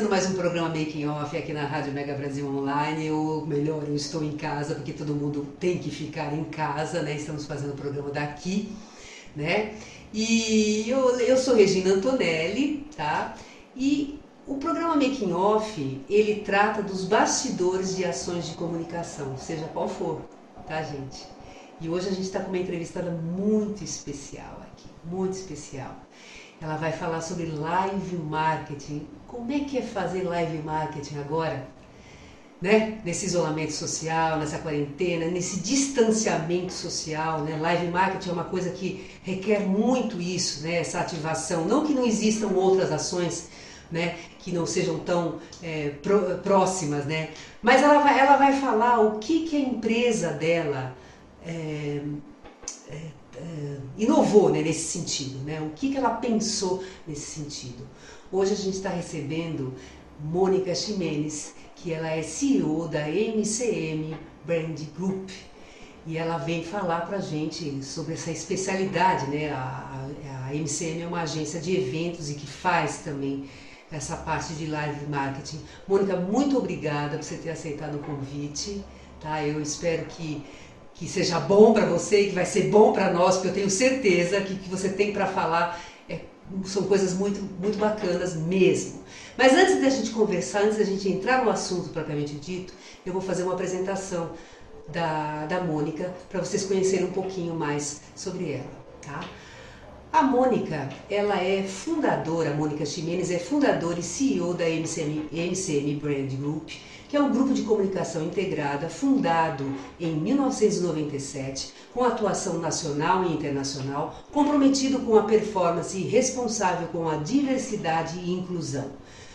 Começando mais um programa Making Off aqui na Rádio Mega Brasil Online, ou melhor, eu estou em casa porque todo mundo tem que ficar em casa, né? Estamos fazendo o programa daqui, né? E eu, eu sou Regina Antonelli, tá? E o programa Making Off, ele trata dos bastidores de ações de comunicação, seja qual for, tá, gente? E hoje a gente está com uma entrevistada muito especial aqui, muito especial. Ela vai falar sobre live marketing. Como é que é fazer live marketing agora? Né? Nesse isolamento social, nessa quarentena, nesse distanciamento social, né? Live marketing é uma coisa que requer muito isso, né? Essa ativação. Não que não existam outras ações, né? Que não sejam tão é, próximas, né? Mas ela vai, ela vai falar o que, que a empresa dela é, inovou né, nesse sentido, né? o que, que ela pensou nesse sentido. Hoje a gente está recebendo Mônica Ximenes, que ela é CEO da MCM Brand Group, e ela vem falar para a gente sobre essa especialidade, né? A, a, a, MCM é uma agência de eventos e que faz também essa parte de live marketing. Mônica, muito obrigada por você ter aceitado o convite, tá? Eu espero que que seja bom para você e que vai ser bom para nós, porque eu tenho certeza que o que você tem para falar é, são coisas muito, muito bacanas mesmo. Mas antes da gente conversar, antes da gente entrar no assunto propriamente dito, eu vou fazer uma apresentação da, da Mônica para vocês conhecerem um pouquinho mais sobre ela, tá? A Mônica, ela é fundadora, a Mônica Ximenes é fundadora e CEO da MCM, MCM Brand Group, que é um grupo de comunicação integrada fundado em 1997, com atuação nacional e internacional, comprometido com a performance e responsável com a diversidade e inclusão.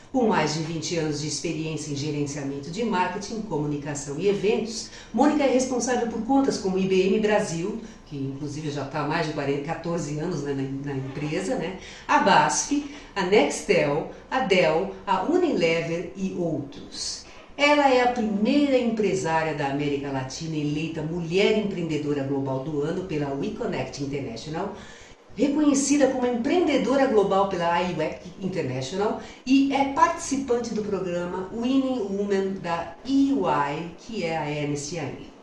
Com mais de 20 anos de experiência em gerenciamento de marketing, comunicação e eventos, Mônica é responsável por contas como IBM Brasil, que inclusive já está há mais de 40, 14 anos né, na, na, empresa, né? a BASF, a Nextel, a Dell, a Unilever e outros. Ela é a primeira empresária da América Latina eleita Mulher Empreendedora Global do Ano pela WeConnect International, reconhecida como empreendedora global pela IWEC International e é participante do programa Winning Women da EY, que é a Young.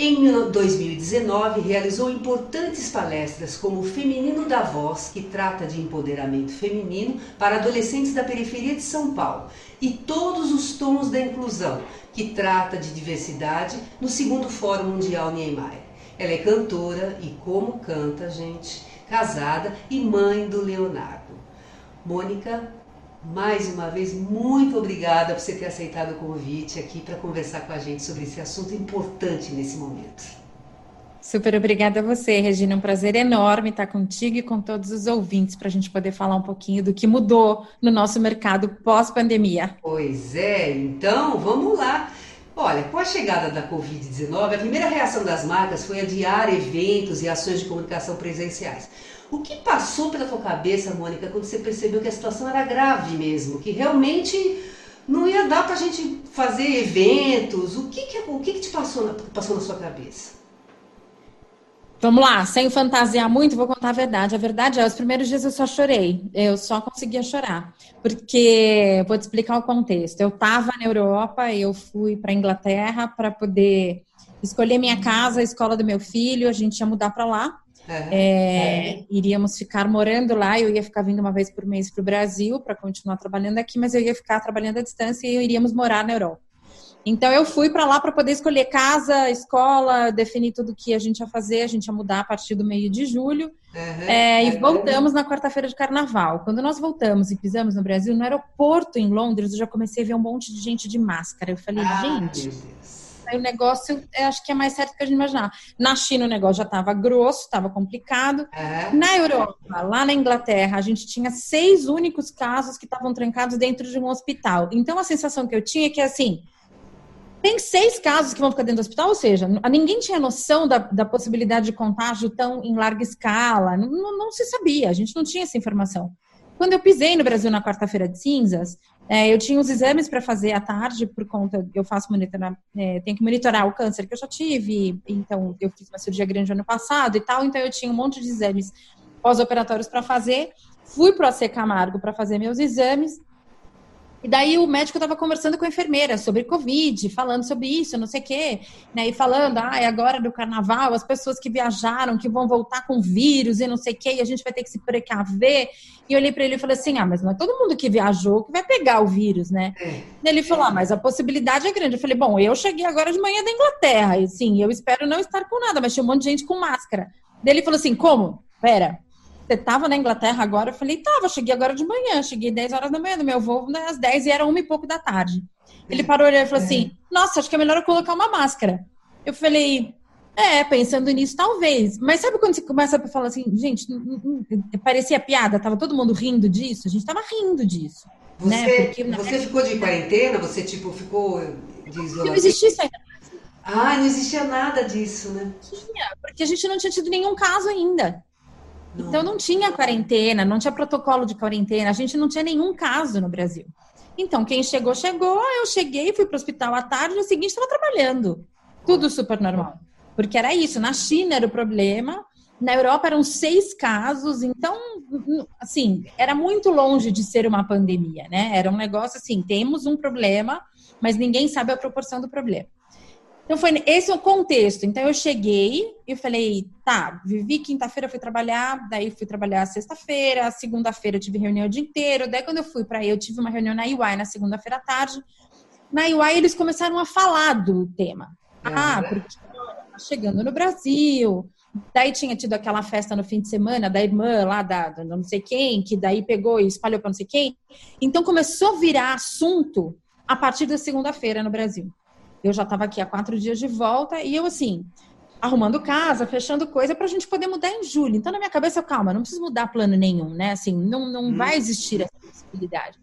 Em 2019, realizou importantes palestras como o Feminino da Voz, que trata de empoderamento feminino para adolescentes da periferia de São Paulo, e Todos os Tons da Inclusão, que trata de diversidade no segundo Fórum Mundial Niemeyer. Ela é cantora e, como canta, gente, casada e mãe do Leonardo. Mônica, mais uma vez, muito obrigada por você ter aceitado o convite aqui para conversar com a gente sobre esse assunto importante nesse momento. Super obrigada a você, Regina. Um prazer enorme estar contigo e com todos os ouvintes para a gente poder falar um pouquinho do que mudou no nosso mercado pós-pandemia. Pois é, então vamos lá. Olha, com a chegada da Covid-19, a primeira reação das marcas foi adiar eventos e ações de comunicação presenciais. O que passou pela tua cabeça, Mônica, quando você percebeu que a situação era grave mesmo, que realmente não ia dar para a gente fazer eventos? O que, que, o que, que te passou na, passou na sua cabeça? Vamos lá, sem fantasiar muito, vou contar a verdade. A verdade é, os primeiros dias eu só chorei. Eu só conseguia chorar. Porque, vou te explicar o contexto. Eu estava na Europa, eu fui para Inglaterra para poder escolher minha casa, a escola do meu filho, a gente ia mudar para lá. É, iríamos ficar morando lá, eu ia ficar vindo uma vez por mês para o Brasil para continuar trabalhando aqui, mas eu ia ficar trabalhando à distância e iríamos morar na Europa. Então eu fui para lá para poder escolher casa, escola, definir tudo que a gente ia fazer, a gente ia mudar a partir do meio de julho. Uhum, é, e voltamos na quarta-feira de carnaval. Quando nós voltamos e pisamos no Brasil, no aeroporto em Londres, eu já comecei a ver um monte de gente de máscara. Eu falei, ah, gente, o negócio, acho que é mais certo que a gente imaginar. Na China o negócio já estava grosso, estava complicado. Na Europa, lá na Inglaterra, a gente tinha seis únicos casos que estavam trancados dentro de um hospital. Então a sensação que eu tinha é que assim, tem seis casos que vão ficar dentro do hospital, ou seja, ninguém tinha noção da, da possibilidade de contágio tão em larga escala, não, não, se sabia, a gente não tinha essa informação. Quando eu pisei no Brasil na quarta-feira de cinzas, é, eu tinha os exames para fazer à tarde, por conta, eu faço monitorar, é, tenho que monitorar o câncer que eu já tive, então eu fiz uma cirurgia grande ano passado e tal, então eu tinha um monte de exames pós-operatórios para fazer, fui para o AC Camargo para fazer meus exames, e daí o médico estava conversando com a enfermeira sobre Covid, falando sobre isso, não sei o quê, né? E falando, ah, é agora do carnaval, as pessoas que viajaram, que vão voltar com vírus e não sei o quê, e a gente vai ter que se precaver. E eu olhei para ele e falei assim, ah, mas não é todo mundo que viajou que vai pegar o vírus, né? É. Ele falou, ah, mas a possibilidade é grande. Eu falei, bom, eu cheguei agora de manhã da Inglaterra, e sim, eu espero não estar com nada, mas tinha um monte de gente com máscara. Daí ele falou assim, como? Pera, você estava na Inglaterra agora? Eu falei, tava, cheguei agora de manhã, cheguei 10 horas da manhã do meu voo, né, às 10 e era uma e pouco da tarde. Ele parou e falou assim: Nossa, acho que é melhor eu colocar uma máscara. Eu falei, é, pensando nisso, talvez. Mas sabe quando você começa a falar assim, gente, parecia piada, tava todo mundo rindo disso? A gente tava rindo disso. Você, né? Porque, você ficou de quarentena? Você, tipo, ficou de isolamento? Não existia isso ainda. Ah, não existia nada disso, né? Tinha, porque a gente não tinha tido nenhum caso ainda. Então não tinha quarentena, não tinha protocolo de quarentena, a gente não tinha nenhum caso no Brasil. Então, quem chegou, chegou, eu cheguei, fui para o hospital à tarde, no seguinte estava trabalhando. Tudo super normal. Porque era isso, na China era o problema, na Europa eram seis casos, então, assim, era muito longe de ser uma pandemia, né? Era um negócio assim, temos um problema, mas ninguém sabe a proporção do problema. Então foi esse é o contexto. Então eu cheguei e falei, tá, vivi quinta-feira, fui trabalhar, daí fui trabalhar sexta-feira, segunda-feira tive reunião o dia inteiro, daí quando eu fui para aí, eu tive uma reunião na UI na segunda-feira à tarde. Na UI eles começaram a falar do tema. Ah, porque tá chegando no Brasil. Daí tinha tido aquela festa no fim de semana da irmã lá da, da não sei quem, que daí pegou e espalhou para não sei quem. Então começou a virar assunto a partir da segunda-feira no Brasil. Eu já estava aqui há quatro dias de volta e eu, assim, arrumando casa, fechando coisa para a gente poder mudar em julho. Então, na minha cabeça, calma, não preciso mudar plano nenhum, né? Assim, não, não hum. vai existir essa possibilidade.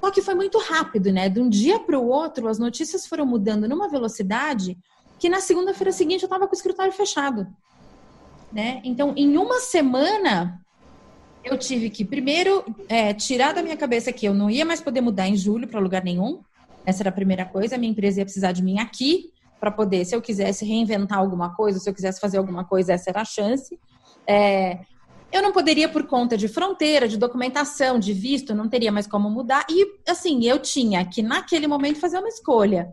Só que foi muito rápido, né? De um dia para o outro, as notícias foram mudando numa velocidade que na segunda-feira seguinte eu estava com o escritório fechado. Né? Então, em uma semana, eu tive que, primeiro, é, tirar da minha cabeça que eu não ia mais poder mudar em julho para lugar nenhum. Essa era a primeira coisa. A minha empresa ia precisar de mim aqui para poder, se eu quisesse reinventar alguma coisa, se eu quisesse fazer alguma coisa, essa era a chance. É, eu não poderia, por conta de fronteira, de documentação, de visto, não teria mais como mudar. E, assim, eu tinha que, naquele momento, fazer uma escolha.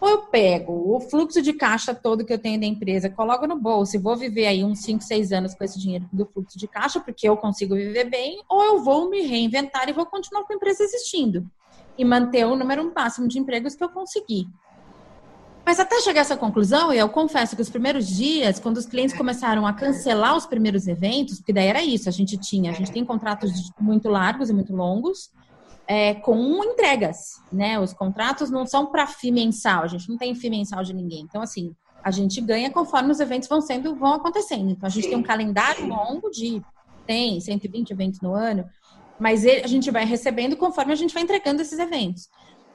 Ou eu pego o fluxo de caixa todo que eu tenho da empresa, coloco no bolso e vou viver aí uns 5, 6 anos com esse dinheiro do fluxo de caixa, porque eu consigo viver bem, ou eu vou me reinventar e vou continuar com a empresa existindo e manter o número máximo de empregos que eu consegui. Mas até chegar a essa conclusão, eu confesso que os primeiros dias, quando os clientes começaram a cancelar os primeiros eventos, porque daí era isso, a gente tinha, a gente tem contratos muito largos e muito longos, é, com entregas, né? Os contratos não são para FII mensal, a gente não tem FII mensal de ninguém. Então, assim, a gente ganha conforme os eventos vão sendo, vão acontecendo. Então, a gente tem um calendário longo de tem 120 eventos no ano, mas ele, a gente vai recebendo conforme a gente vai entregando esses eventos.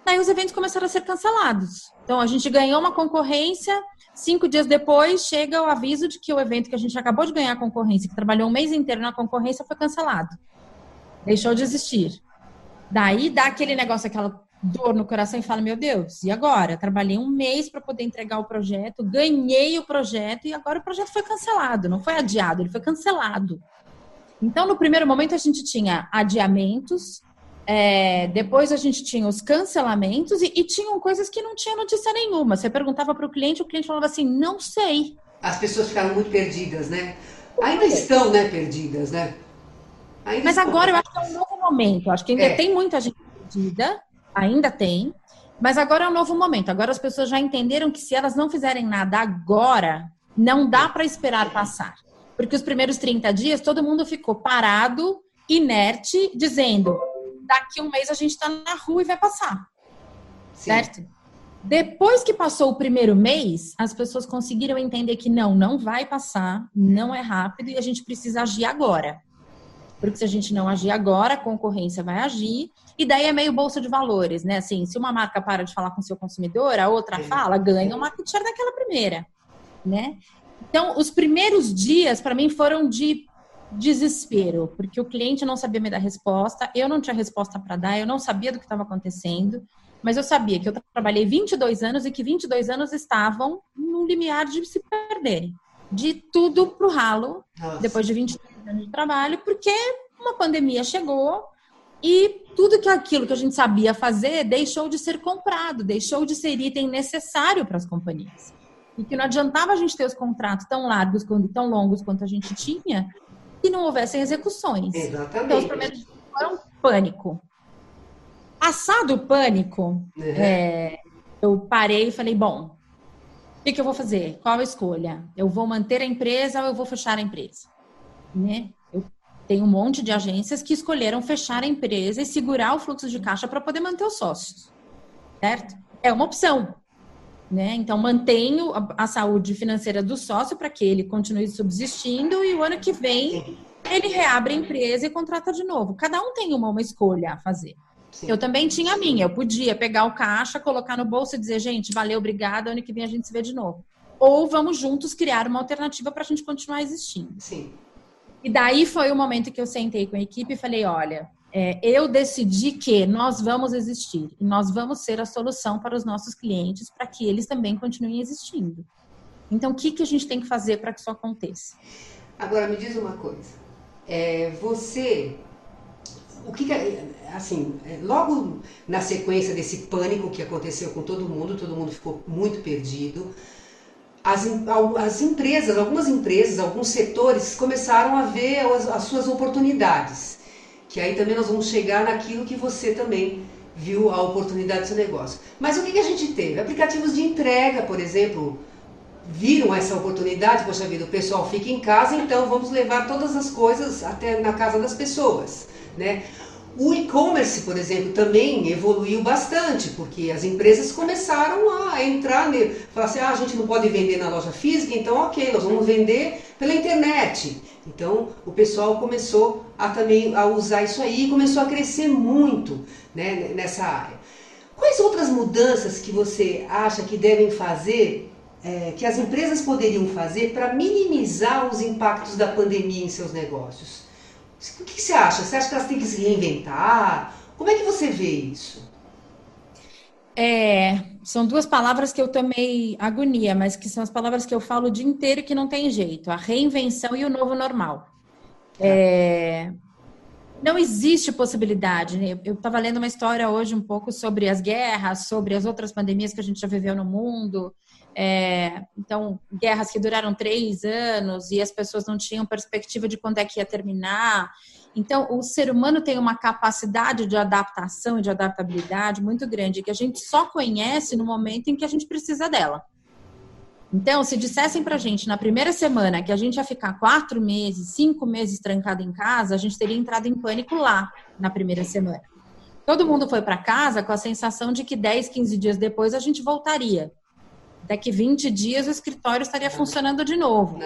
Daí os eventos começaram a ser cancelados. Então a gente ganhou uma concorrência, cinco dias depois chega o aviso de que o evento que a gente acabou de ganhar a concorrência, que trabalhou um mês inteiro na concorrência, foi cancelado. Deixou de existir. Daí dá aquele negócio, aquela dor no coração e fala: Meu Deus, e agora? trabalhei um mês para poder entregar o projeto, ganhei o projeto e agora o projeto foi cancelado. Não foi adiado, ele foi cancelado. Então, no primeiro momento, a gente tinha adiamentos, é, depois a gente tinha os cancelamentos e, e tinham coisas que não tinha notícia nenhuma. Você perguntava para o cliente, o cliente falava assim, não sei. As pessoas ficaram muito perdidas, né? Ainda estão, né, perdidas, né? Ainda Mas agora eu acho que é um novo momento. Acho que ainda é. tem muita gente perdida, ainda tem. Mas agora é um novo momento. Agora as pessoas já entenderam que se elas não fizerem nada agora, não dá para esperar passar. Porque os primeiros 30 dias todo mundo ficou parado, inerte, dizendo: daqui um mês a gente está na rua e vai passar. Sim. Certo? Depois que passou o primeiro mês, as pessoas conseguiram entender que não, não vai passar, não é rápido e a gente precisa agir agora. Porque se a gente não agir agora, a concorrência vai agir. E daí é meio bolsa de valores, né? Assim, se uma marca para de falar com o seu consumidor, a outra fala, ganha uma market share daquela primeira, né? Então, os primeiros dias, para mim, foram de desespero, porque o cliente não sabia me dar resposta, eu não tinha resposta para dar, eu não sabia do que estava acontecendo, mas eu sabia que eu trabalhei 22 anos e que 22 anos estavam no limiar de se perderem, de tudo pro ralo, Nossa. depois de 22 anos de trabalho, porque uma pandemia chegou e tudo que aquilo que a gente sabia fazer deixou de ser comprado, deixou de ser item necessário para as companhias. E que não adiantava a gente ter os contratos tão largos, tão longos quanto a gente tinha, e não houvessem execuções. Exatamente. Então, os primeiros foram pânico. Passado o pânico, uhum. é, eu parei e falei, bom, o que, que, eu vou fazer? Qual a escolha? Eu vou manter a empresa ou eu vou fechar a empresa? Né? Eu tenho um monte de agências que escolheram fechar a empresa e segurar o fluxo de caixa para poder manter os sócios, certo? É uma opção. Né? Então, mantenho a, a saúde financeira do sócio para que ele continue subsistindo e o ano que vem ele reabre a empresa e contrata de novo. Cada um tem uma, uma escolha a fazer. Sim. Eu também tinha a minha. Eu podia pegar o caixa, colocar no bolso e dizer, gente, valeu, obrigada, ano que vem a gente se vê de novo. Ou vamos juntos criar uma alternativa para a gente continuar existindo. Sim. E daí foi o momento que eu sentei com a equipe e falei, olha, é, eu decidi que nós vamos existir e nós vamos ser a solução para os nossos clientes para que eles também continuem existindo. Então, o que, que a gente tem que fazer para que isso aconteça? Agora, me diz uma coisa. É, você, o que, assim, é, logo na sequência desse pânico que aconteceu com todo mundo, todo mundo ficou muito perdido. As, as empresas, algumas empresas, alguns setores começaram a ver as, as suas oportunidades que aí também nós vamos chegar naquilo que você também viu a oportunidade do seu negócio. Mas o que, que a gente teve? Aplicativos de entrega, por exemplo, viram essa oportunidade, poxa vida, o pessoal fica em casa, então vamos levar todas as coisas até na casa das pessoas, né? O e-commerce, por exemplo, também evoluiu bastante, porque as empresas começaram a entrar nele. Falar assim, ah, a gente não pode vender na loja física, então ok, nós vamos vender pela internet. Então o pessoal começou a também a usar isso aí e começou a crescer muito né, nessa área. Quais outras mudanças que você acha que devem fazer, é, que as empresas poderiam fazer para minimizar os impactos da pandemia em seus negócios? O que você acha? Você acha que elas têm que se reinventar? Como é que você vê isso? É, são duas palavras que eu tomei agonia, mas que são as palavras que eu falo o dia inteiro e que não tem jeito: a reinvenção e o novo normal. É, não existe possibilidade. Né? Eu estava lendo uma história hoje um pouco sobre as guerras, sobre as outras pandemias que a gente já viveu no mundo. É, então, guerras que duraram três anos e as pessoas não tinham perspectiva de quando é que ia terminar. Então, o ser humano tem uma capacidade de adaptação e de adaptabilidade muito grande que a gente só conhece no momento em que a gente precisa dela. Então, se dissessem pra gente na primeira semana que a gente ia ficar quatro meses, cinco meses trancado em casa, a gente teria entrado em pânico lá na primeira semana. Todo mundo foi para casa com a sensação de que 10, 15 dias depois a gente voltaria daqui 20 dias o escritório estaria funcionando de novo.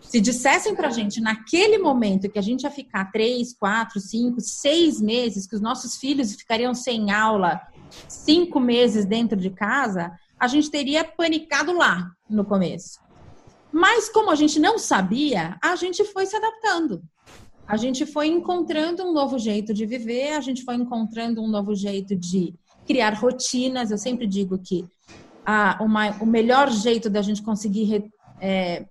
Se dissessem para a gente naquele momento que a gente ia ficar três, quatro, cinco, seis meses, que os nossos filhos ficariam sem aula cinco meses dentro de casa, a gente teria panicado lá no começo. Mas como a gente não sabia, a gente foi se adaptando. A gente foi encontrando um novo jeito de viver, a gente foi encontrando um novo jeito de criar rotinas. Eu sempre digo que a, uma, o melhor jeito da gente conseguir é,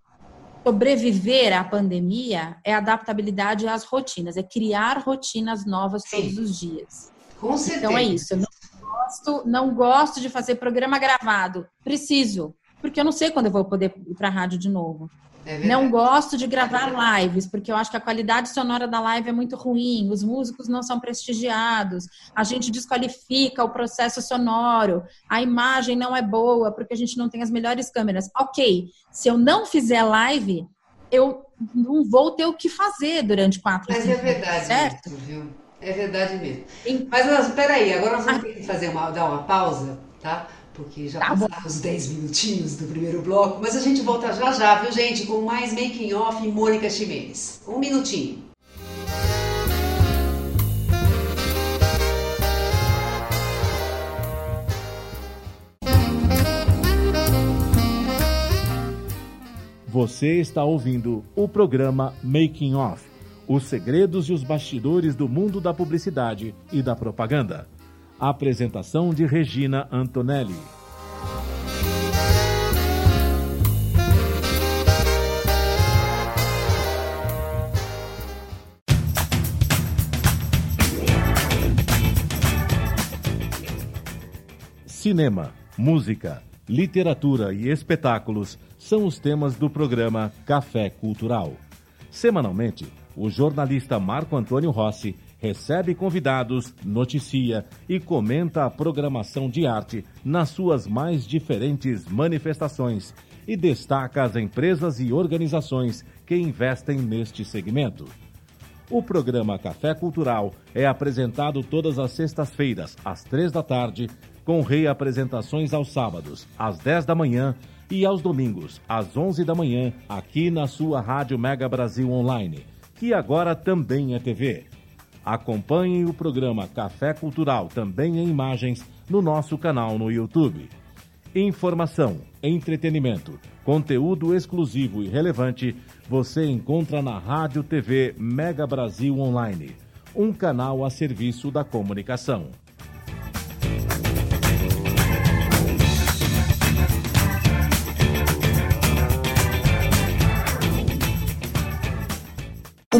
sobreviver à pandemia é adaptabilidade às rotinas, é criar rotinas novas Sim. todos os dias. Com certeza. Então é isso. Eu não gosto, não gosto de fazer programa gravado. Preciso, porque eu não sei quando eu vou poder ir para a rádio de novo. É não gosto de gravar lives, porque eu acho que a qualidade sonora da live é muito ruim, os músicos não são prestigiados, a gente desqualifica o processo sonoro, a imagem não é boa, porque a gente não tem as melhores câmeras. Ok, se eu não fizer live, eu não vou ter o que fazer durante quatro Mas é verdade, certo? Mesmo, viu? É verdade mesmo. Mas espera aí, agora nós vamos ter que fazer uma, dar uma pausa, tá? Porque já tá passaram os 10 minutinhos do primeiro bloco, mas a gente volta já já, viu gente, com mais Making Off e Mônica Ximenes. Um minutinho. Você está ouvindo o programa Making Off os segredos e os bastidores do mundo da publicidade e da propaganda. Apresentação de Regina Antonelli. Cinema, música, literatura e espetáculos são os temas do programa Café Cultural. Semanalmente, o jornalista Marco Antônio Rossi recebe convidados, noticia e comenta a programação de arte nas suas mais diferentes manifestações e destaca as empresas e organizações que investem neste segmento. O programa Café Cultural é apresentado todas as sextas-feiras, às três da tarde, com reapresentações aos sábados, às dez da manhã e aos domingos, às onze da manhã, aqui na sua Rádio Mega Brasil Online que agora também é TV. Acompanhem o programa Café Cultural, também em imagens, no nosso canal no YouTube. Informação, entretenimento, conteúdo exclusivo e relevante você encontra na Rádio TV Mega Brasil Online, um canal a serviço da comunicação.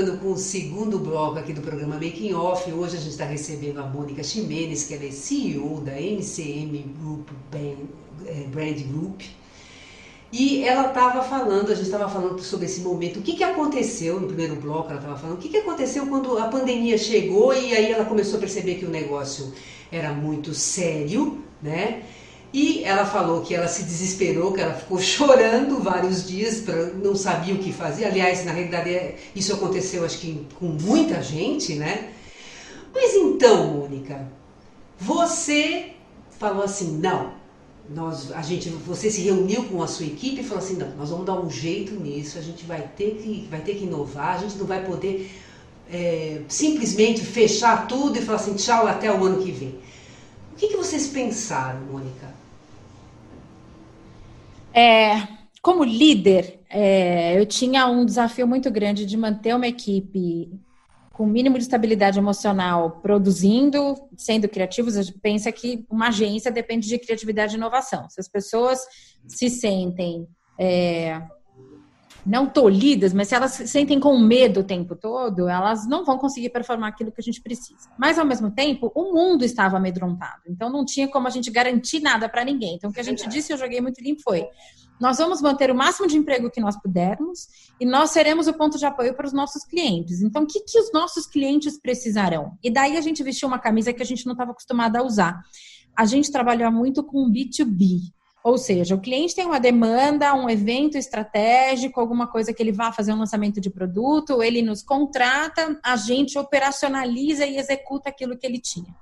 Voltando com o segundo bloco aqui do programa Making Off. Hoje a gente está recebendo a Mônica Ximenes, que ela é CEO da MCM Group é, Brand Group. E ela estava falando, a gente estava falando sobre esse momento, o que, que aconteceu no primeiro bloco, ela estava falando, o que, que aconteceu quando a pandemia chegou e aí ela começou a perceber que o negócio era muito sério, né? E ela falou que ela se desesperou, que ela ficou chorando vários dias, pra, não sabia o que fazer. Aliás, na realidade, é, isso aconteceu acho que com muita gente, né? Mas então, Mônica, você falou assim: não, nós, a gente, você se reuniu com a sua equipe e falou assim, não, nós vamos dar um jeito nisso, a gente vai ter que, vai ter que inovar, a gente não vai poder é, simplesmente fechar tudo e falar assim, tchau, até o ano que vem. O que, que vocês pensaram, Mônica? É, como líder, é, eu tinha um desafio muito grande de manter uma equipe com mínimo de estabilidade emocional, produzindo, sendo criativos, a gente pensa que uma agência depende de criatividade e inovação. Se as pessoas se sentem é, não tolhidas, mas se elas se sentem com medo o tempo todo, elas não vão conseguir performar aquilo que a gente precisa. Mas, ao mesmo tempo, o mundo estava amedrontado. Então, não tinha como a gente garantir nada para ninguém. Então, o que a gente disse, eu joguei muito limpo, foi nós vamos manter o máximo de emprego que nós pudermos e nós seremos o ponto de apoio para os nossos clientes. Então, o que, que os nossos clientes precisarão? E daí a gente vestiu uma camisa que a gente não estava acostumada a usar. A gente trabalhou muito com B2B. Ou seja, o cliente tem uma demanda, um evento estratégico, alguma coisa que ele vá fazer um lançamento de produto, ele nos contrata, a gente operacionaliza e executa aquilo que ele tinha.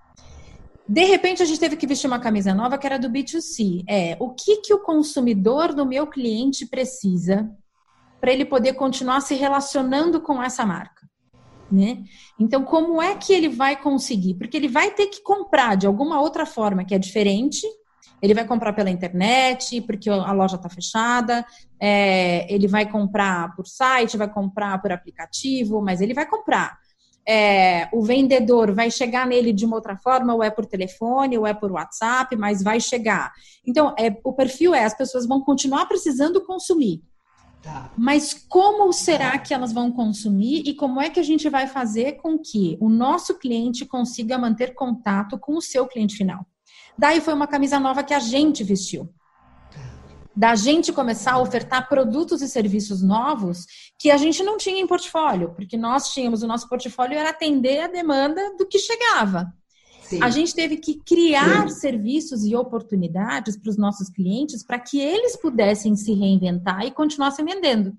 De repente, a gente teve que vestir uma camisa nova que era do B2C. É, o que, que o consumidor do meu cliente precisa para ele poder continuar se relacionando com essa marca? Né? Então, como é que ele vai conseguir? Porque ele vai ter que comprar de alguma outra forma que é diferente Ele vai comprar pela internet, porque a loja está fechada, é, ele vai comprar por site, vai comprar por aplicativo, mas ele vai comprar. É, o vendedor vai chegar nele de uma outra forma, ou é por telefone, ou é por WhatsApp, mas vai chegar. Então, é, o perfil é: as pessoas vão continuar precisando consumir. Tá. Mas como será que elas vão consumir e como é que a gente vai fazer com que o nosso cliente consiga manter contato com o seu cliente final? Daí foi uma camisa nova que a gente vestiu. Da gente começar a ofertar produtos e serviços novos que a gente não tinha em portfólio, porque nós tínhamos, o nosso portfólio era atender a demanda do que chegava. Sim. A gente teve que criar Sim. serviços e oportunidades para os nossos clientes para que eles pudessem se reinventar e continuassem vendendo.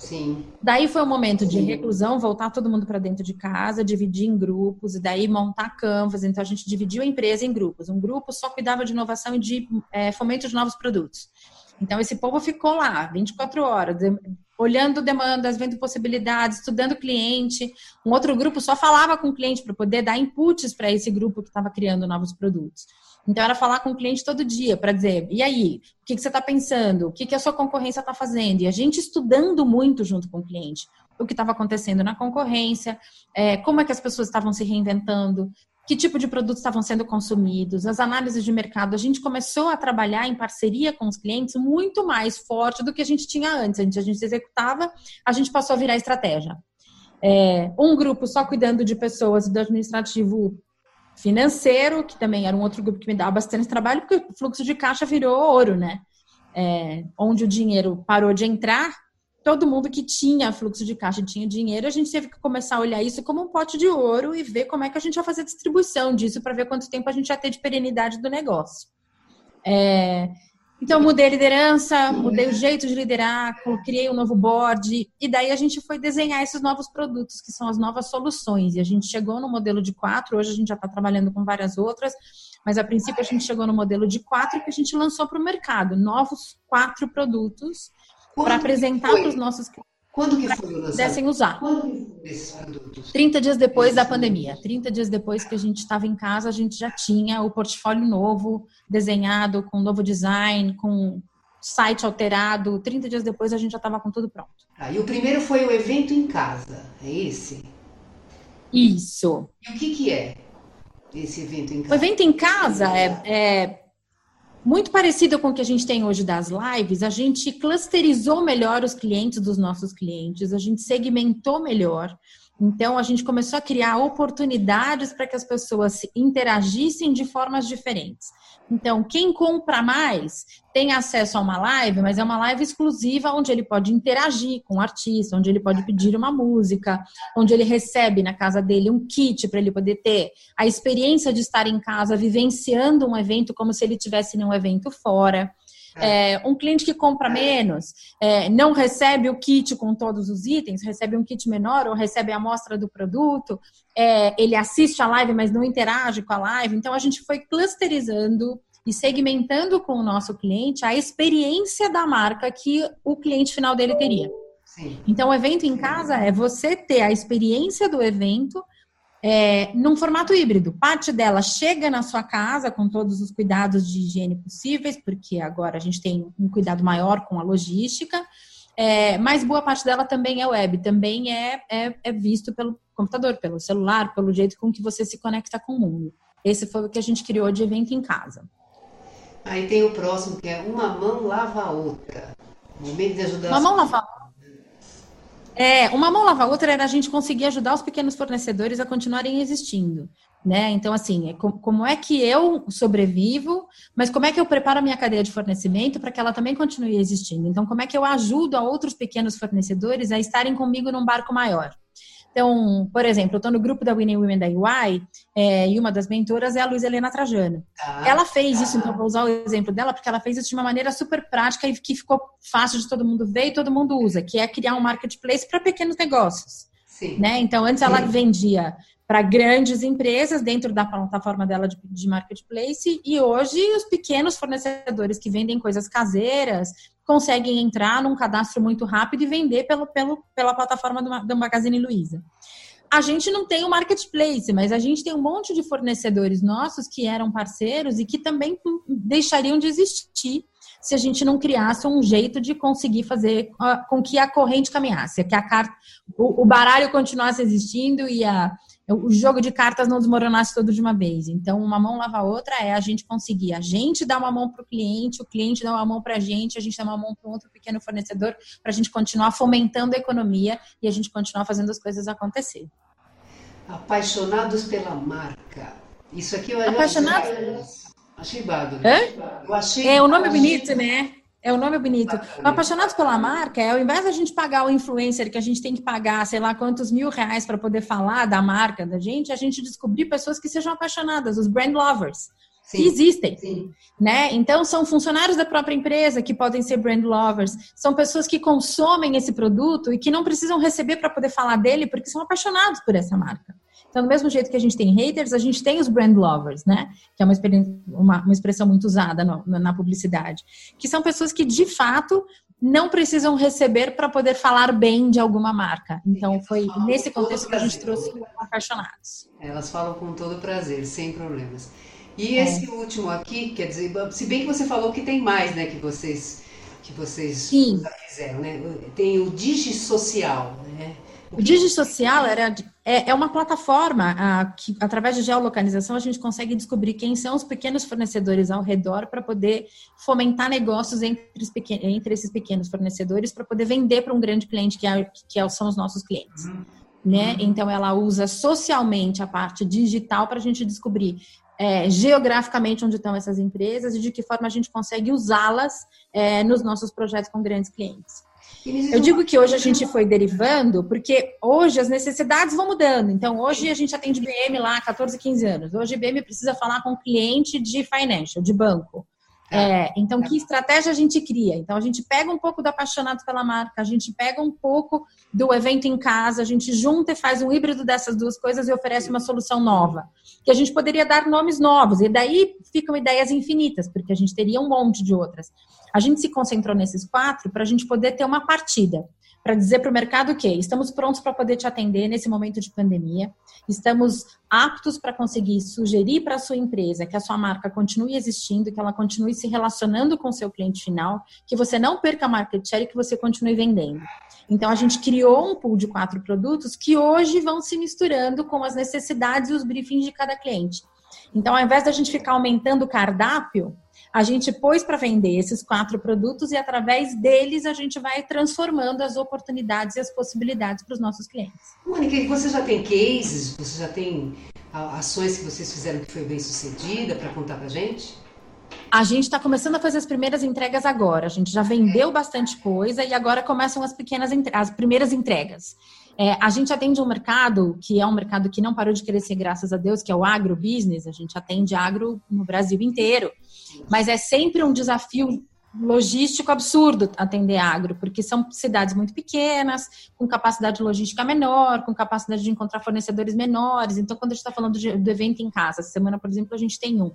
Sim. Daí foi o momento de reclusão, voltar todo mundo para dentro de casa, dividir em grupos, e daí montar canvas. Então a gente dividiu a empresa em grupos. Um grupo só cuidava de inovação e de é, fomento de novos produtos. Então esse povo ficou lá 24 horas, olhando demandas, vendo possibilidades, estudando cliente. Um outro grupo só falava com o cliente para poder dar inputs para esse grupo que estava criando novos produtos. Então, era falar com o cliente todo dia para dizer: e aí, o que, que você está pensando? O que, que a sua concorrência está fazendo? E a gente estudando muito junto com o cliente o que estava acontecendo na concorrência, é, como é que as pessoas estavam se reinventando, que tipo de produtos estavam sendo consumidos, as análises de mercado. A gente começou a trabalhar em parceria com os clientes muito mais forte do que a gente tinha antes. A gente, a gente executava, a gente passou a virar estratégia. É, um grupo só cuidando de pessoas do administrativo financeiro, que também era um outro grupo que me dava bastante trabalho, porque o fluxo de caixa virou ouro, né? É, onde o dinheiro parou de entrar, todo mundo que tinha fluxo de caixa tinha dinheiro, a gente teve que começar a olhar isso como um pote de ouro e ver como é que a gente vai fazer a distribuição disso para ver quanto tempo a gente vai ter de perenidade do negócio. É, então, mudei a liderança, mudei o jeito de liderar, criei um novo board, e daí a gente foi desenhar esses novos produtos, que são as novas soluções. E a gente chegou no modelo de quatro, hoje a gente já está trabalhando com várias outras, mas a princípio a gente chegou no modelo de quatro que a gente lançou para o mercado, novos quatro produtos para apresentar para os nossos clientes. Quando que foi o pudessem usar. esses produtos? 30 dias depois da pandemia. 30 dias depois que a gente estava em casa, a gente já tinha o portfólio novo, desenhado, com novo design, com site alterado. 30 dias depois a gente já estava com tudo pronto. Ah, e o primeiro foi o evento em casa, é esse? Isso. E o que, que é esse evento em casa? O evento em casa é, é muito parecido com o que a gente tem hoje das lives, a gente clusterizou melhor os clientes dos nossos clientes, a gente segmentou melhor. Então, a gente começou a criar oportunidades para que as pessoas interagissem de formas diferentes. Então, quem compra mais tem acesso a uma live, mas é uma live exclusiva onde ele pode interagir com o artista, onde ele pode pedir uma música, onde ele recebe na casa dele um kit para ele poder ter a experiência de estar em casa vivenciando um evento como se ele tivesse num evento fora. É. é, um cliente que compra menos é, não recebe o kit com todos os itens, recebe um kit menor ou recebe a amostra do produto, é, ele assiste a live, mas não interage com a live. Então, a gente foi clusterizando e segmentando com o nosso cliente a experiência da marca que o cliente final dele teria. Sim. Então, o evento em casa é você ter a experiência do evento é, num formato híbrido. Parte dela chega na sua casa com todos os cuidados de higiene possíveis, porque agora a gente tem um cuidado maior com a logística, é, mas boa parte dela também é web, também é, é, é, visto pelo computador, pelo celular, pelo jeito com que você se conecta com o mundo. Esse foi o que a gente criou de evento em casa. Aí tem o próximo que é uma mão lava a outra. Momento de ajudar. Uma mão lava a é, uma mão lava a outra era a gente conseguir ajudar os pequenos fornecedores a continuarem existindo. Né? Então, assim, é como é que eu sobrevivo, mas como é que eu preparo a minha cadeia de fornecimento para que ela também continue existindo? Então, como é que eu ajudo a outros pequenos fornecedores a estarem comigo num barco maior? Então, por exemplo, eu estou no grupo da Winning Women da UI é, e uma das mentoras é a Luiz Helena Trajano. Ah, ela fez isso, então vou usar o exemplo dela, porque ela fez isso de uma maneira super prática e que ficou fácil de todo mundo ver e todo mundo usa, que é criar um marketplace para pequenos negócios. Sim. Né? Então, antes ela vendia para grandes empresas dentro da plataforma dela de, de, marketplace e hoje os pequenos fornecedores que vendem coisas caseiras conseguem entrar num cadastro muito rápido e vender pelo, pelo, pela plataforma do, do Magazine Luiza. a gente não tem o um marketplace, mas a gente tem um monte de fornecedores nossos que eram parceiros e que também deixariam de existir se a gente não criasse um jeito de conseguir fazer com que a corrente caminhasse, que a carta, o baralho continuasse existindo e a, o jogo de cartas não desmoronasse todo de uma vez. Então, uma mão lava a outra é a gente conseguir. A gente dá uma mão para o cliente, o cliente dá uma mão para a gente, a gente dá uma mão para um outro pequeno fornecedor, para a gente continuar fomentando a economia e a gente continuar fazendo as coisas acontecer. Apaixonados pela marca. Isso aqui eu Apaixonados? Achei bárbaro. Eu achei. É o nome achei... bonito, né? É o nome bonito. O apaixonados pela marca é ao invés da gente pagar o influencer que a gente tem que pagar, sei lá, quantos mil reais para poder falar da marca da gente, a gente descobrir pessoas que sejam apaixonadas, os brand lovers. Sim, que existem, sim. né? Então são funcionários da própria empresa que podem ser brand lovers, são pessoas que consomem esse produto e que não precisam receber para poder falar dele porque são apaixonados por essa marca. Então, do mesmo jeito que a gente tem haters, a gente tem os brand lovers, né? Que é uma, uma, uma expressão muito usada no, na publicidade. Que são pessoas que, de fato, não precisam receber para poder falar bem de alguma marca. Então, foi nesse contexto que a gente trouxe apaixonados. Elas falam com todo prazer, sem problemas. E é. esse último aqui, quer dizer, se bem que você falou que tem mais, né, que vocês que vocês Sim. fizeram, né? Tem o Digi Social, né? O Digi Social era, é, é uma plataforma a, que, através de geolocalização, a gente consegue descobrir quem são os pequenos fornecedores ao redor para poder fomentar negócios entre, entre, esses pequenos fornecedores para poder vender para um grande cliente que, é, que é, são os nossos clientes. Uhum. Né? Então, ela usa socialmente a parte digital para a gente descobrir é, geograficamente onde estão essas empresas e de que forma a gente consegue usá-las é, nos nossos projetos com grandes clientes. Eu digo que hoje a gente foi derivando, porque hoje as necessidades vão mudando. Então, hoje a gente atende BM lá há 14, 15 anos. Hoje BM precisa falar com cliente de financial, de banco. Tá. É, então, que estratégia a gente cria? Então, a gente pega um pouco do apaixonado pela marca, a gente pega um pouco do evento em casa, a gente junta e faz um híbrido dessas duas coisas e oferece uma solução nova. Que a gente poderia dar nomes novos, e daí ficam ideias infinitas, porque a gente teria um monte de outras. A gente se concentrou nesses quatro para a gente poder ter uma partida para dizer para o mercado que estamos prontos para poder te atender nesse momento de pandemia, estamos aptos para conseguir sugerir para a sua empresa que a sua marca continue existindo, que ela continue se relacionando com o seu cliente final, que você não perca a market share e que você continue vendendo. Então, a gente criou um pool de quatro produtos que hoje vão se misturando com as necessidades e os briefings de cada cliente. Então, ao invés da gente ficar aumentando o cardápio, a gente pôs para vender esses quatro produtos e através deles a gente vai transformando as oportunidades e as possibilidades para os nossos clientes. Mônica, você já tem cases, você já tem ações que vocês fizeram que foi bem sucedida para contar para gente? A gente está começando a fazer as primeiras entregas agora. A gente já vendeu bastante coisa e agora começam as pequenas as primeiras entregas. É, a gente atende um mercado que é um mercado que não parou de crescer, graças a Deus, que é o agrobusiness. A gente atende agro no Brasil inteiro. Mas é sempre um desafio logístico absurdo atender agro, porque são cidades muito pequenas, com capacidade logística menor, com capacidade de encontrar fornecedores menores. Então, quando a gente está falando de, do evento em casa, semana, por exemplo, a gente tem um.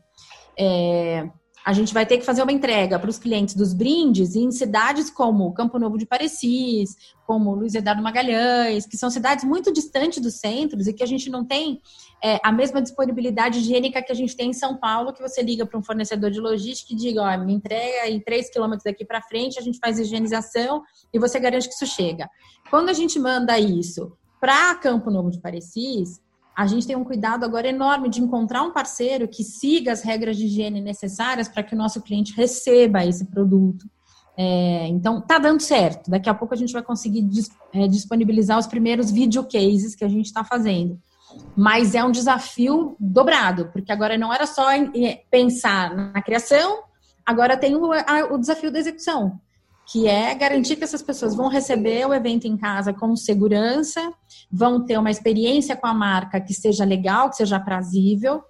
É, a gente vai ter que fazer uma entrega para os clientes dos brindes em cidades como Campo Novo de Parecis, como Luiz Eduardo Magalhães, que são cidades muito distantes dos centros e que a gente não tem é, a mesma disponibilidade higiênica que a gente tem em São Paulo, que você liga para um fornecedor de logística e diga, ó, me entrega em 3 quilômetros daqui para frente, a gente faz higienização e você garante que isso chega. Quando a gente manda isso para Campo Novo de Parecis, a gente tem um cuidado agora enorme de encontrar um parceiro que siga as regras de higiene necessárias para que o nosso cliente receba esse produto. É, então, tá dando certo. Daqui a pouco a gente vai conseguir é, disponibilizar os primeiros video cases que a gente está fazendo. Mas é um desafio dobrado, porque agora não era só pensar na criação, agora tem o, a, o desafio da execução que é garantir que essas pessoas vão receber o evento em casa com segurança, vão ter uma experiência com a marca que seja legal, que seja aprazível.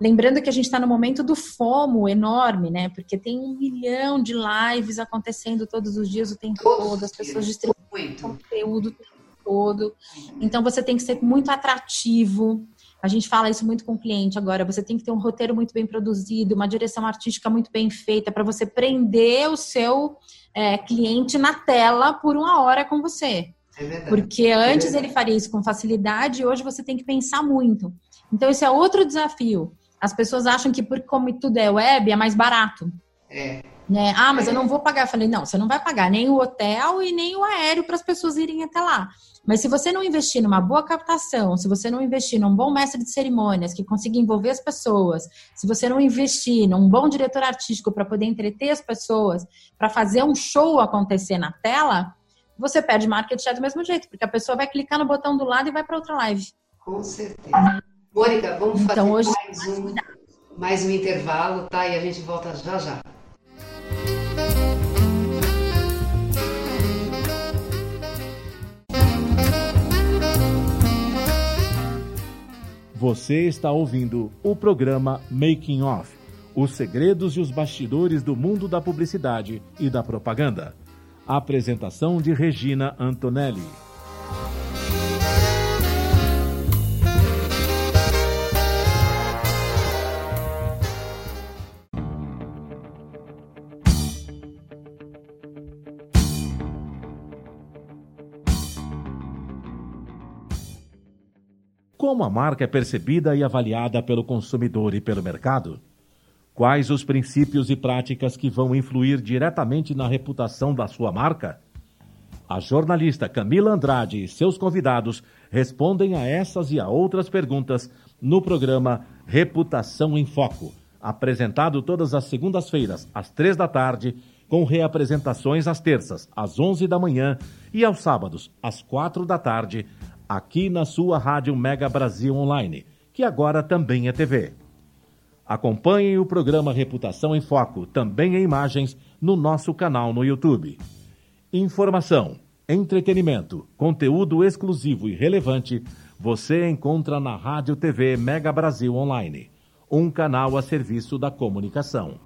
Lembrando que a gente está no momento do FOMO enorme, né? Porque tem um milhão de lives acontecendo todos os dias, o tempo todo, as pessoas distribuindo conteúdo o tempo todo. Então você tem que ser muito atrativo. A gente fala isso muito com o cliente agora. Você tem que ter um roteiro muito bem produzido, uma direção artística muito bem feita para você prender o seu é, cliente na tela por uma hora com você. É Porque antes é ele faria isso com facilidade e hoje você tem que pensar muito. Então, esse é outro desafio. As pessoas acham que, por como tudo é web, é mais barato. É. Né? Ah, mas eu não vou pagar. Eu falei, não, você não vai pagar nem o hotel e nem o aéreo para as pessoas irem até lá. Mas se você não investir numa boa captação, se você não investir num bom mestre de cerimônias que consiga envolver as pessoas, se você não investir num bom diretor artístico para poder entreter as pessoas, para fazer um show acontecer na tela, você perde market share do mesmo jeito, porque a pessoa vai clicar no botão do lado e vai para outra live. Com certeza. Mônica, vamos então, fazer hoje, mais, um, mais um intervalo, tá? E a gente volta já já. Você está ouvindo o programa Making Off os segredos e os bastidores do mundo da publicidade e da propaganda. A apresentação de Regina Antonelli. Como a marca é percebida e avaliada pelo consumidor e pelo mercado? Quais os princípios e práticas que vão influir diretamente na reputação da sua marca? A jornalista Camila Andrade e seus convidados respondem a essas e a outras perguntas no programa Reputação em Foco, apresentado todas as segundas-feiras, às três da tarde, com reapresentações às terças, às onze da manhã e aos sábados, às quatro da tarde, aqui na sua Rádio Mega Brasil Online, que agora também é TV. Acompanhe o programa Reputação em Foco, também em imagens, no nosso canal no YouTube. Informação, entretenimento, conteúdo exclusivo e relevante você encontra na Rádio TV Mega Brasil Online, um canal a serviço da comunicação.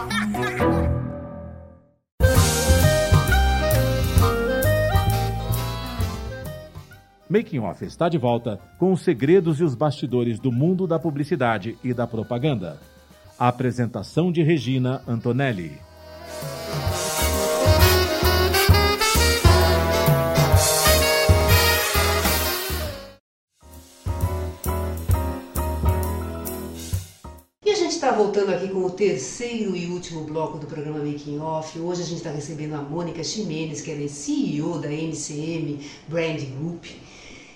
Making Off está de volta com os segredos e os bastidores do mundo da publicidade e da propaganda. A apresentação de Regina Antonelli. Está voltando aqui com o terceiro e último bloco do programa Making Off. Hoje a gente está recebendo a Mônica Ximenes, que é CEO da MCM Brand Group.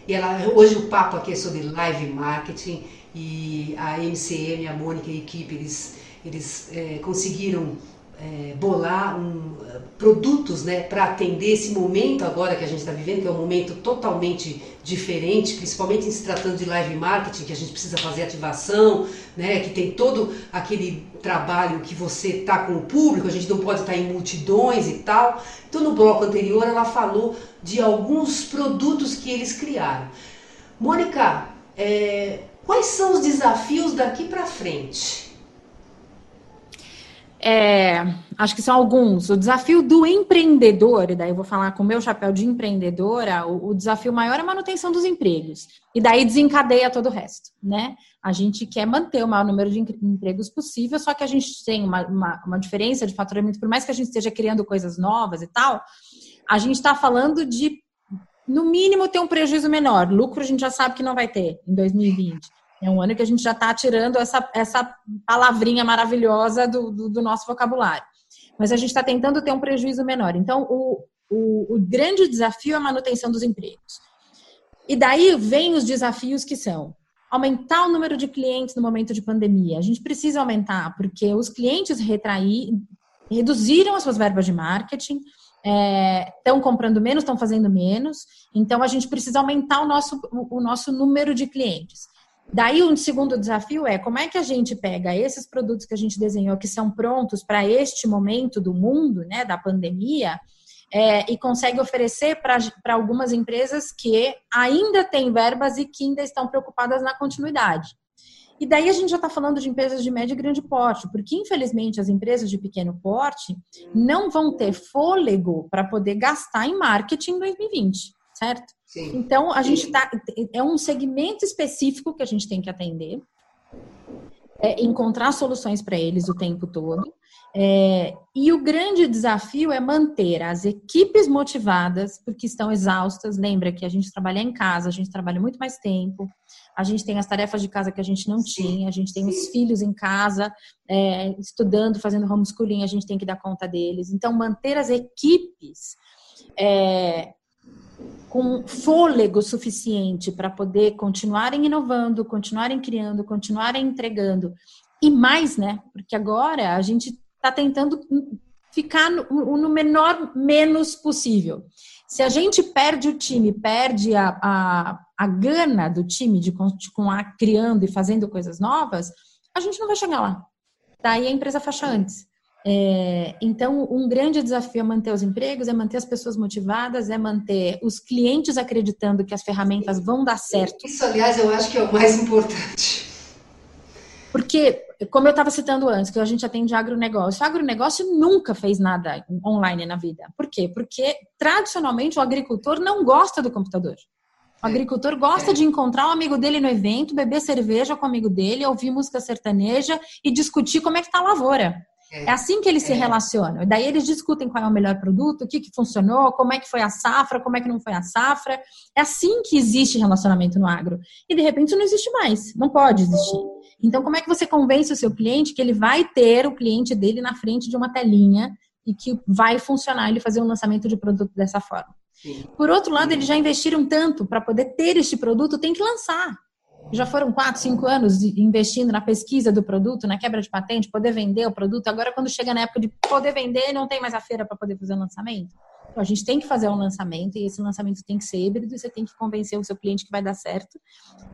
E ela, hoje o papo aqui é sobre live marketing e a MCM, a Mônica e a equipe, eles, eles é, conseguiram é, bolar um, produtos né, para atender esse momento agora que a gente está vivendo, que é um momento totalmente diferente, principalmente se tratando de live marketing, que a gente precisa fazer ativação, né, que tem todo aquele trabalho que você está com o público, a gente não pode estar tá em multidões e tal. Então, no bloco anterior, ela falou de alguns produtos que eles criaram. Mônica, é, quais são os desafios daqui para frente? É, acho que são alguns. O desafio do empreendedor, e daí eu vou falar com o meu chapéu de empreendedora, o, o, desafio maior é a manutenção dos empregos. E daí desencadeia todo o resto, né? A gente quer manter o maior número de empregos possível, só que a gente tem uma, uma, uma diferença de faturamento, por mais que a gente esteja criando coisas novas e tal, a gente está falando de, no mínimo, ter um prejuízo menor. Lucro a gente já sabe que não vai ter em 2020. É um ano que a gente já está tirando essa, essa palavrinha maravilhosa do, do, do nosso vocabulário. Mas a gente está tentando ter um prejuízo menor. Então, o, o, o grande desafio é a manutenção dos empregos. E daí vem os desafios que são aumentar o número de clientes no momento de pandemia. A gente precisa aumentar, porque os clientes retrair, reduziram as suas verbas de marketing, estão é, comprando menos, estão fazendo menos, então a gente precisa aumentar o nosso, o nosso número de clientes. Daí, um segundo desafio é como é que a gente pega esses produtos que a gente desenhou, que são prontos para este momento do mundo, né, da pandemia, é, e consegue oferecer para algumas empresas que ainda têm verbas e que ainda estão preocupadas na continuidade. E daí a gente já está falando de empresas de médio e grande porte, porque infelizmente as empresas de pequeno porte não vão ter fôlego para poder gastar em marketing em 2020, certo? Sim. Então a gente tá é um segmento específico que a gente tem que atender, é encontrar soluções para eles o tempo todo. É, e o grande desafio é manter as equipes motivadas, porque estão exaustas. Lembra que a gente trabalha em casa, a gente trabalha muito mais tempo, a gente tem as tarefas de casa que a gente não tinha, a gente tem os filhos em casa, é, estudando, fazendo homeschooling, a gente tem que dar conta deles. Então, manter as equipes é, com fôlego suficiente para poder continuarem inovando, continuarem criando, continuarem entregando. E mais, né? Porque agora a gente está tentando ficar no, no, menor menos possível. Se a gente perde o time, perde a, a, a gana do time de continuar criando e fazendo coisas novas, a gente não vai chegar lá. Daí a empresa fecha antes. É, então, um grande desafio é manter os empregos, é manter as pessoas motivadas, é manter os clientes acreditando que as ferramentas vão dar certo. Isso, aliás, eu acho que é o mais importante. Porque, como eu estava citando antes, que a gente atende agronegócio, o agronegócio nunca fez nada online na vida. Por quê? Porque, tradicionalmente, o agricultor não gosta do computador. O agricultor gosta de encontrar um amigo dele no evento, beber cerveja com o amigo dele, ouvir música sertaneja e discutir como é que está a lavoura. É assim que eles se relacionam. E daí eles discutem qual é o melhor produto, o que, que funcionou, como é que foi a safra, como é que não foi a safra. É assim que existe relacionamento no agro. E de repente não existe mais. Não pode existir. Então, como é que você convence o seu cliente que ele vai ter o cliente dele na frente de uma telinha e que vai funcionar ele fazer um lançamento de produto dessa forma? Por outro lado, eles já investiram tanto para poder ter este produto, tem que lançar. Já foram quatro, cinco anos investindo na pesquisa do produto, na quebra de patente, poder vender o produto. Agora, quando chega na época de poder vender, não tem mais a feira para poder fazer o lançamento. Então, a gente tem que fazer um lançamento e esse lançamento tem que ser híbrido. Você tem que convencer o seu cliente que vai dar certo.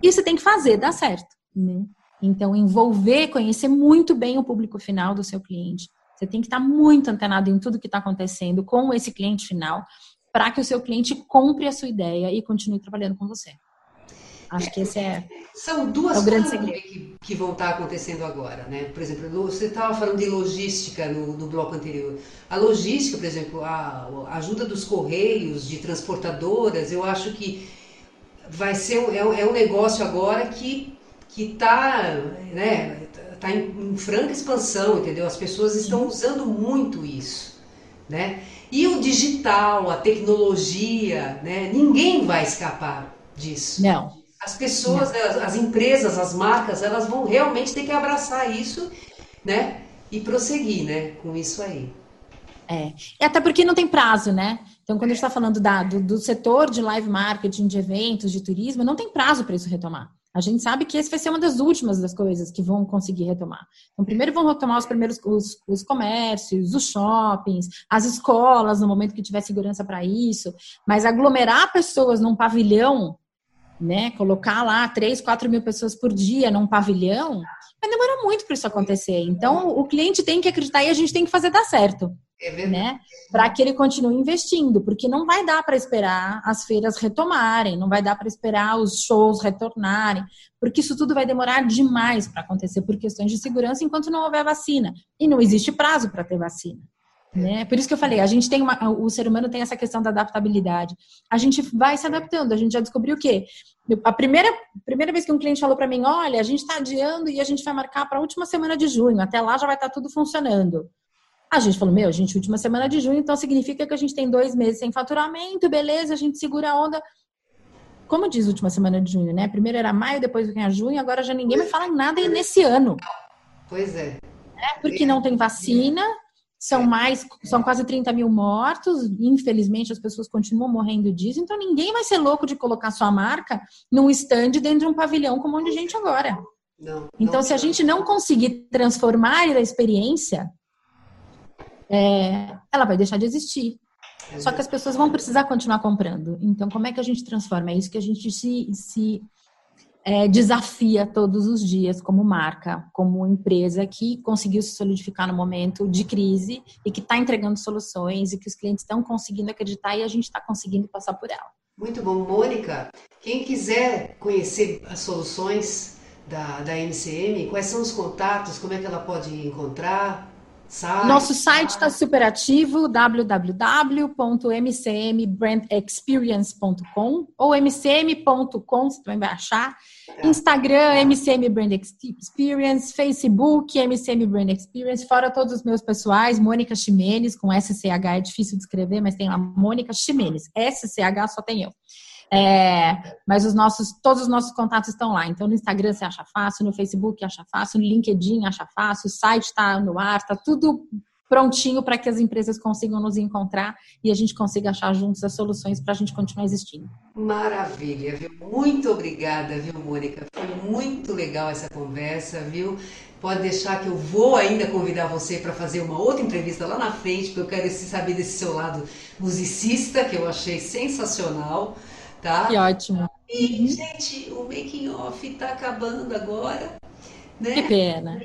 E você tem que fazer dar certo. Né? Então, envolver, conhecer muito bem o público final do seu cliente. Você tem que estar muito antenado em tudo que está acontecendo com esse cliente final, para que o seu cliente compre a sua ideia e continue trabalhando com você. Acho que esse é. São duas é coisas que, que, vão estar acontecendo agora, né? Por exemplo, você estava falando de logística no, no bloco anterior. A logística, por exemplo, a, a ajuda dos correios, de transportadoras, eu acho que vai ser é, é um negócio agora que que está né, tá em, em, franca expansão, entendeu? As pessoas estão usando muito isso, né? E o digital, a tecnologia, né? Ninguém vai escapar disso. Não. As pessoas. As, as empresas, as marcas, elas vão realmente ter que abraçar isso, né? E prosseguir, né? Com isso aí. É. E até porque não tem prazo, né? Então, quando a gente está falando da, do, do setor de live marketing, de eventos, de turismo, não tem prazo para isso retomar. A gente sabe que esse vai ser uma das últimas das coisas que vão conseguir retomar. Então, primeiro vão retomar os primeiros os, os comércios, os shoppings, as escolas, no momento que tiver segurança para isso. Mas aglomerar pessoas num pavilhão, né? Colocar lá 3, 4 mil pessoas por dia num pavilhão, vai demorar muito para isso acontecer. Então, o cliente tem que acreditar e a gente tem que fazer dar certo. É né? Para que ele continue investindo, porque não vai dar para esperar as feiras retomarem, não vai dar para esperar os shows retornarem, porque isso tudo vai demorar demais para acontecer por questões de segurança enquanto não houver vacina. E não existe prazo para ter vacina. Né? Por isso que eu falei, a gente tem uma, o ser humano tem essa questão da adaptabilidade. A gente vai se adaptando, a gente já descobriu o quê? A primeira, primeira vez que um cliente falou para mim, olha, a gente está adiando e a gente vai marcar para a última semana de junho, até lá já vai estar tá tudo funcionando. A gente falou, meu, a gente, última semana de junho, então significa que a gente tem dois meses sem faturamento, beleza, a gente segura a onda. Como diz última semana de junho, né? Primeiro era maio, depois vem a junho, agora já ninguém me fala nada nesse ano. Pois é. é porque não tem vacina, são mais, são quase 30 mil mortos, infelizmente as pessoas continuam morrendo disso, então ninguém vai ser louco de colocar sua marca num stand dentro de um pavilhão com um monte de gente agora. Não, então, não, se a gente não conseguir transformar a experiência, é, ela vai deixar de existir. Só que as pessoas vão precisar continuar comprando. Então, como é que a gente transforma? É isso que a gente se, se é, desafia todos os dias como marca, como empresa que conseguiu se solidificar no momento de crise e que está entregando soluções e que os clientes estão conseguindo acreditar e a gente está conseguindo passar por ela. Muito bom, Mônica. Quem quiser conhecer as soluções da, da MCM, quais são os contatos, como é que ela pode encontrar? Site, Nosso site está super ativo, www.mcmbrandexperience.com ou mcm.com, você também vai achar. É. Instagram, MCM Brand Experience, Facebook, MCM Brand Experience, fora todos os meus pessoais, Mônica Ximenes, com SCH é difícil de escrever, mas tem lá Mônica Ximenes, SCH só tem eu. É, mas os nossos, todos os nossos contatos estão lá. Então, no Instagram você acha fácil, no Facebook acha fácil, no LinkedIn acha fácil, o site está no ar, está tudo prontinho para que as empresas consigam nos encontrar e a gente consiga achar juntos as soluções para a gente continuar existindo. Maravilha, viu? Muito obrigada, viu, Mônica? Foi muito legal essa conversa, viu? Pode deixar que eu vou ainda convidar você para fazer uma outra entrevista lá na frente, porque eu quero saber desse seu lado musicista, que eu achei sensacional tá? Que ótimo. E, uhum. gente, o making off tá acabando agora, né? Que pena.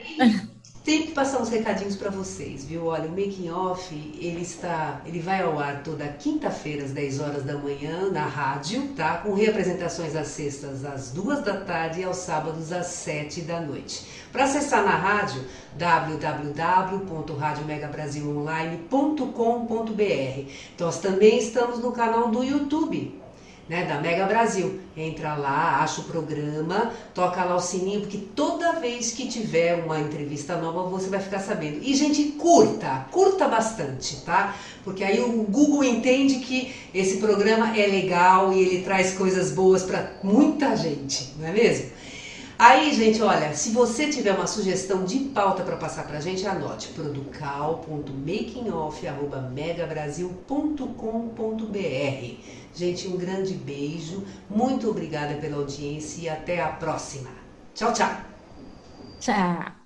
tem que passar uns recadinhos para vocês, viu? Olha, o making off, ele está, ele vai ao ar toda quinta-feira às 10 horas da manhã na rádio, tá? Com reapresentações às sextas às 2 da tarde e aos sábados às 7 da noite. Para acessar na rádio, www.radiomegabrasilonline.com.br. Nós também estamos no canal do YouTube, né, da Mega Brasil. Entra lá, acha o programa, toca lá o sininho, porque toda vez que tiver uma entrevista nova você vai ficar sabendo. E, gente, curta, curta bastante, tá? Porque aí o Google entende que esse programa é legal e ele traz coisas boas para muita gente, não é mesmo? Aí, gente, olha, se você tiver uma sugestão de pauta para passar para a gente, anote producal.makingoff.megabrasil.com.br. Gente, um grande beijo, muito obrigada pela audiência e até a próxima. Tchau, tchau. Tchau.